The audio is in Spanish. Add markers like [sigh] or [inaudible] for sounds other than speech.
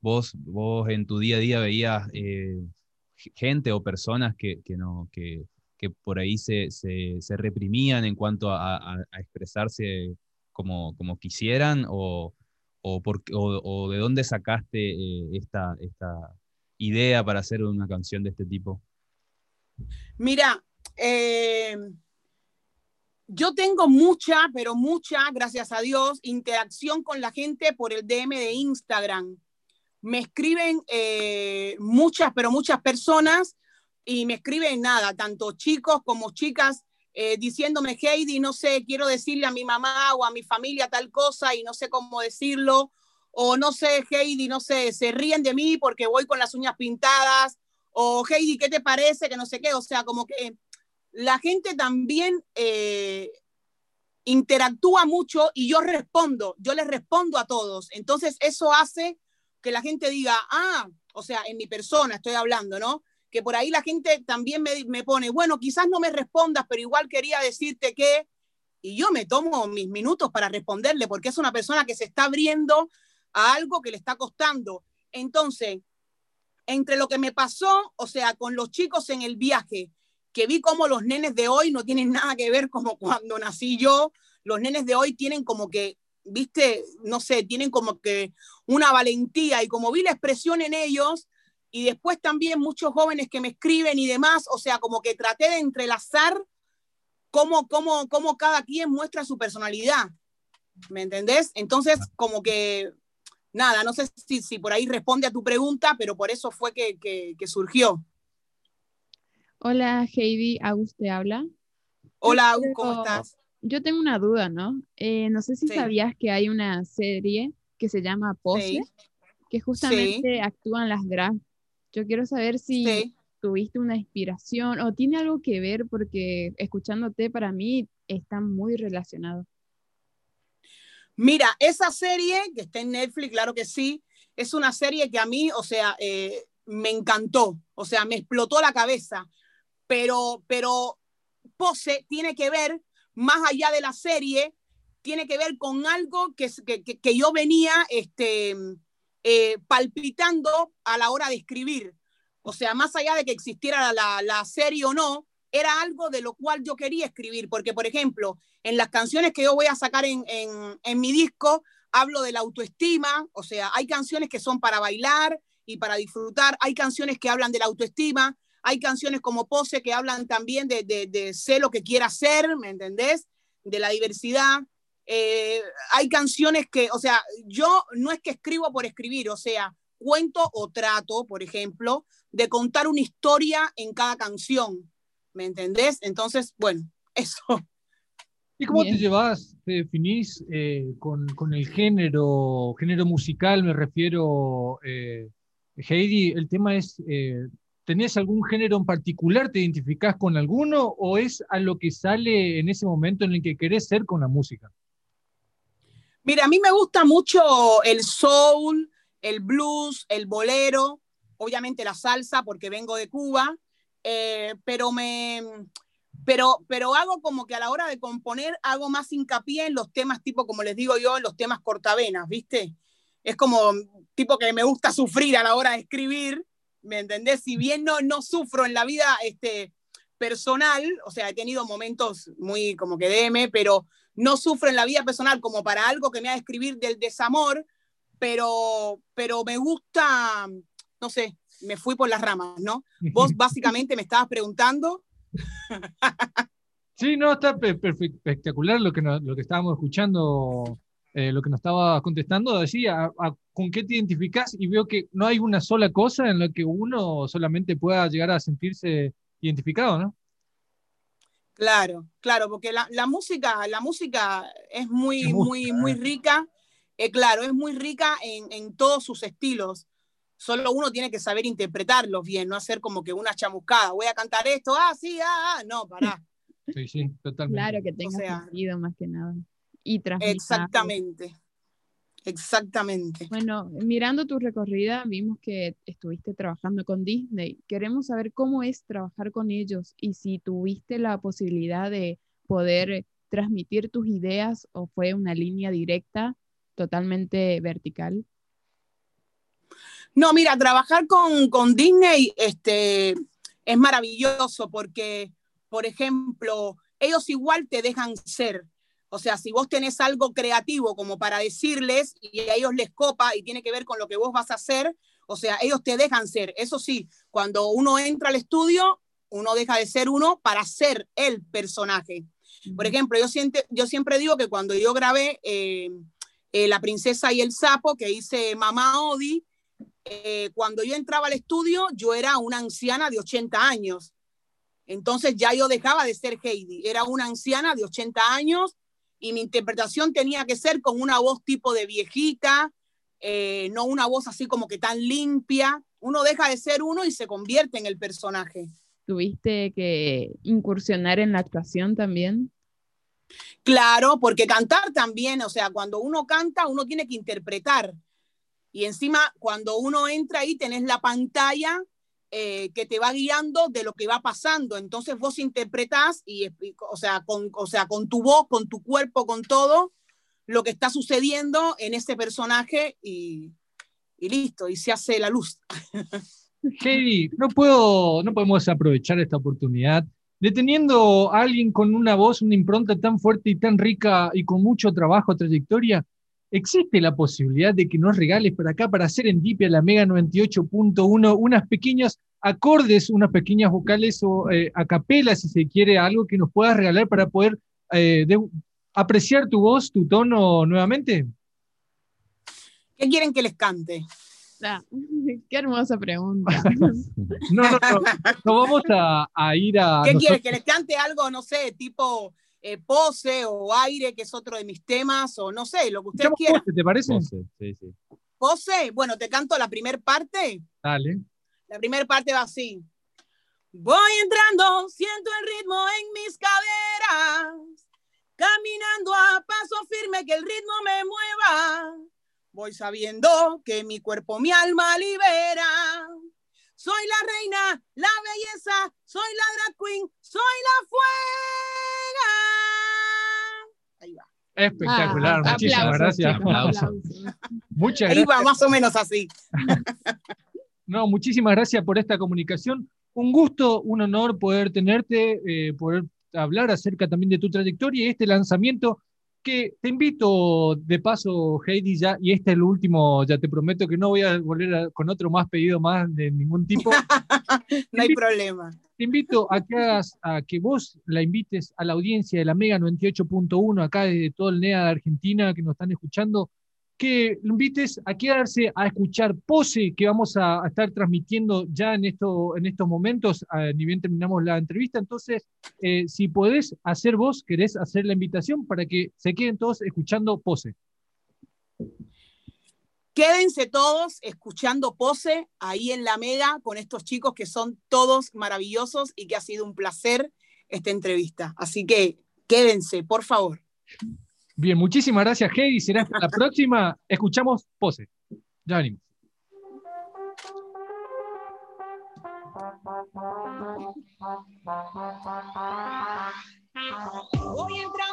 Vos, vos en tu día a día veías eh, gente o personas que, no, que, por ahí se, reprimían en cuanto a, expresarse como, como quisieran o, o, de dónde sacaste eh, esta, esta idea para hacer una canción de este tipo? Mira, eh, yo tengo mucha, pero mucha, gracias a Dios, interacción con la gente por el DM de Instagram. Me escriben eh, muchas, pero muchas personas y me escriben nada, tanto chicos como chicas, diciéndome, Heidi, no sé, quiero decirle a mi mamá o a mi familia tal cosa y no sé cómo decirlo, o no sé, Heidi, no sé, se ríen de mí porque voy con las uñas pintadas, o Heidi, ¿qué te parece? Que no sé qué, o sea, como que la gente también eh, interactúa mucho y yo respondo, yo les respondo a todos. Entonces eso hace que la gente diga, ah, o sea, en mi persona estoy hablando, ¿no? Que por ahí la gente también me, me pone, bueno, quizás no me respondas, pero igual quería decirte que, y yo me tomo mis minutos para responderle, porque es una persona que se está abriendo a algo que le está costando. Entonces, entre lo que me pasó, o sea, con los chicos en el viaje, que vi como los nenes de hoy no tienen nada que ver como cuando nací yo, los nenes de hoy tienen como que, viste, no sé, tienen como que una valentía y como vi la expresión en ellos y después también muchos jóvenes que me escriben y demás, o sea, como que traté de entrelazar cómo, cómo, cómo cada quien muestra su personalidad. ¿Me entendés? Entonces, como que nada, no sé si, por ahí responde a tu pregunta, pero por eso fue que, surgió. Hola Heidi, Agus te habla. Hola Agus, ¿cómo estás? Yo tengo una duda, ¿no? Eh, no sé si sabías que hay una serie que se llama Pose, que justamente actúan las drag. Yo quiero saber si tuviste una inspiración o tiene algo que ver porque escuchándote para mí está muy relacionado. Mira, esa serie que está en Netflix, claro que sí, es una serie que a mí, o sea, eh, me encantó, o sea, me explotó la cabeza, pero, pero Pose tiene que ver, más allá de la serie, tiene que ver con algo que, que, yo venía este, eh, palpitando a la hora de escribir. O sea, más allá de que existiera la, la serie o no, era algo de lo cual yo quería escribir, porque, por ejemplo, en las canciones que yo voy a sacar en, mi disco, hablo de la autoestima, o sea, hay canciones que son para bailar y para disfrutar, hay canciones que hablan de la autoestima, hay canciones como Pose que hablan también de, de, ser lo que quiera ser, ¿me entendés? De la diversidad. Eh, hay canciones que, o sea, yo no es que escribo por escribir, o sea, cuento o trato, por ejemplo, de contar una historia en cada canción. ¿me entendés? Entonces, bueno, [laughs] eso. ¿Y cómo te llevas, te definís eh, con, el género, género musical, me refiero, eh, Heidi, el tema es, eh, ¿tenés algún género en particular, te identificás con alguno o es a lo que sale en ese momento en el que querés ser con la música? Mira, a mí me gusta mucho el soul, el blues, el bolero, obviamente la salsa porque vengo de Cuba, eh, pero me... Pero, pero hago como que a la hora de componer hago más hincapié en los temas tipo, como les digo yo, en los temas cortavenas, ¿viste? Es como tipo que me gusta sufrir a la hora de escribir, ¿me entendés? Si bien no, no sufro en la vida este, personal, o sea, he tenido momentos muy como que DM, pero no sufro en la vida personal como para algo que me haga escribir del desamor, pero, pero me gusta, no sé, me fui por las ramas, ¿no? Vos [laughs] básicamente me estabas preguntando. Sí, no, está espectacular lo que, lo que estábamos escuchando, eh, lo que nos estaba contestando. Decía, ¿con qué te identificás? Y veo que no hay una sola cosa en la que uno solamente pueda llegar a sentirse identificado, ¿no? Claro, claro, porque la, música, la música es muy, muy, muy rica. Eh, claro, es muy rica en, en todos sus estilos solo uno tiene que saber interpretarlos bien, no hacer como que una chamuscada, voy a cantar esto, ah, sí, ah, ah, no, pará. Sí, sí, totalmente. Claro, que tenga sentido más que nada. Y Exactamente. Exactamente. Bueno, mirando tu recorrida, vimos que estuviste trabajando con Disney. Queremos saber cómo es trabajar con ellos y si tuviste la posibilidad de poder transmitir tus ideas o fue una línea directa, totalmente vertical. No, mira, trabajar con, con Disney este, es maravilloso porque, por ejemplo, ellos igual te dejan ser. O sea, si vos tenés algo creativo como para decirles y a ellos les copa y tiene que ver con lo que vos vas a hacer, o sea, ellos te dejan ser. Eso sí, cuando uno entra al estudio, uno deja de ser uno para ser el personaje. Por ejemplo, yo, siente, yo siempre digo que cuando yo grabé eh, eh, La princesa y el sapo, que hice Mamá Odi, eh, cuando yo entraba al estudio, yo era una anciana de 80 años. Entonces ya yo dejaba de ser Heidi, era una anciana de 80 años y mi interpretación tenía que ser con una voz tipo de viejita, no una voz así como que tan limpia. Uno deja de ser uno y se convierte en el personaje. ¿Tuviste que incursionar en la actuación también? Claro, porque cantar también, o sea, cuando uno canta, uno tiene que interpretar. Y encima, cuando uno entra ahí, tenés la pantalla eh, que te va guiando de lo que va pasando. Entonces vos interpretás, y, o, sea, con, o sea, con tu voz, con tu cuerpo, con todo, lo que está sucediendo en ese personaje y, y listo, y se hace la luz. [laughs] Heidi, no, puedo, no podemos aprovechar esta oportunidad deteniendo a alguien con una voz, una impronta tan fuerte y tan rica y con mucho trabajo, trayectoria. ¿Existe la posibilidad de que nos regales para acá, para hacer en Dipia la Mega 98.1, unas pequeñas acordes, unas pequeñas vocales o eh, a capela, si se quiere, algo que nos puedas regalar para poder eh, apreciar tu voz, tu tono nuevamente? ¿Qué quieren que les cante? [laughs] Qué hermosa pregunta. [laughs] no, no, no, no vamos a, ir a... ¿Qué quieres? ¿Que les cante algo, no sé, tipo eh, pose o aire, que es otro de mis temas, o no sé, lo que ustedes quieran? Pose, ¿Te parece? Pose, sí, sí. Pose, bueno, te canto la primera parte. Dale. La primera parte va así. Voy entrando, siento el ritmo en mis caderas, caminando a paso firme que el ritmo me mueva Voy sabiendo que mi cuerpo, mi alma libera. Soy la reina, la belleza, soy la drag queen, soy la fuega. Espectacular, ah, muchísimas gracias. Muchas gracias. Va, más o menos así. [laughs] no, muchísimas gracias por esta comunicación. Un gusto, un honor poder tenerte, eh, poder hablar acerca también de tu trayectoria y este lanzamiento que te invito de paso, Heidi, ya, y este es el último, ya te prometo que no voy a volver con otro más pedido más de ningún tipo. [laughs] no hay problema. Te invito a que, a que vos la invites a la audiencia de la Mega 98.1, acá desde todo el NEA de Argentina que nos están escuchando, que lo invites a quedarse a escuchar Pose, que vamos a, estar transmitiendo ya en, en estos momentos, ni bien terminamos la entrevista. Entonces, eh, si podés hacer vos, querés hacer la invitación para que se queden todos escuchando Pose. Quédense todos escuchando Pose ahí en la Mega con estos chicos que son todos maravillosos y que ha sido un placer esta entrevista. Así que quédense, por favor. Bien, muchísimas gracias, Heidi. Será hasta la próxima. Escuchamos Pose. Ya venimos. Voy entrando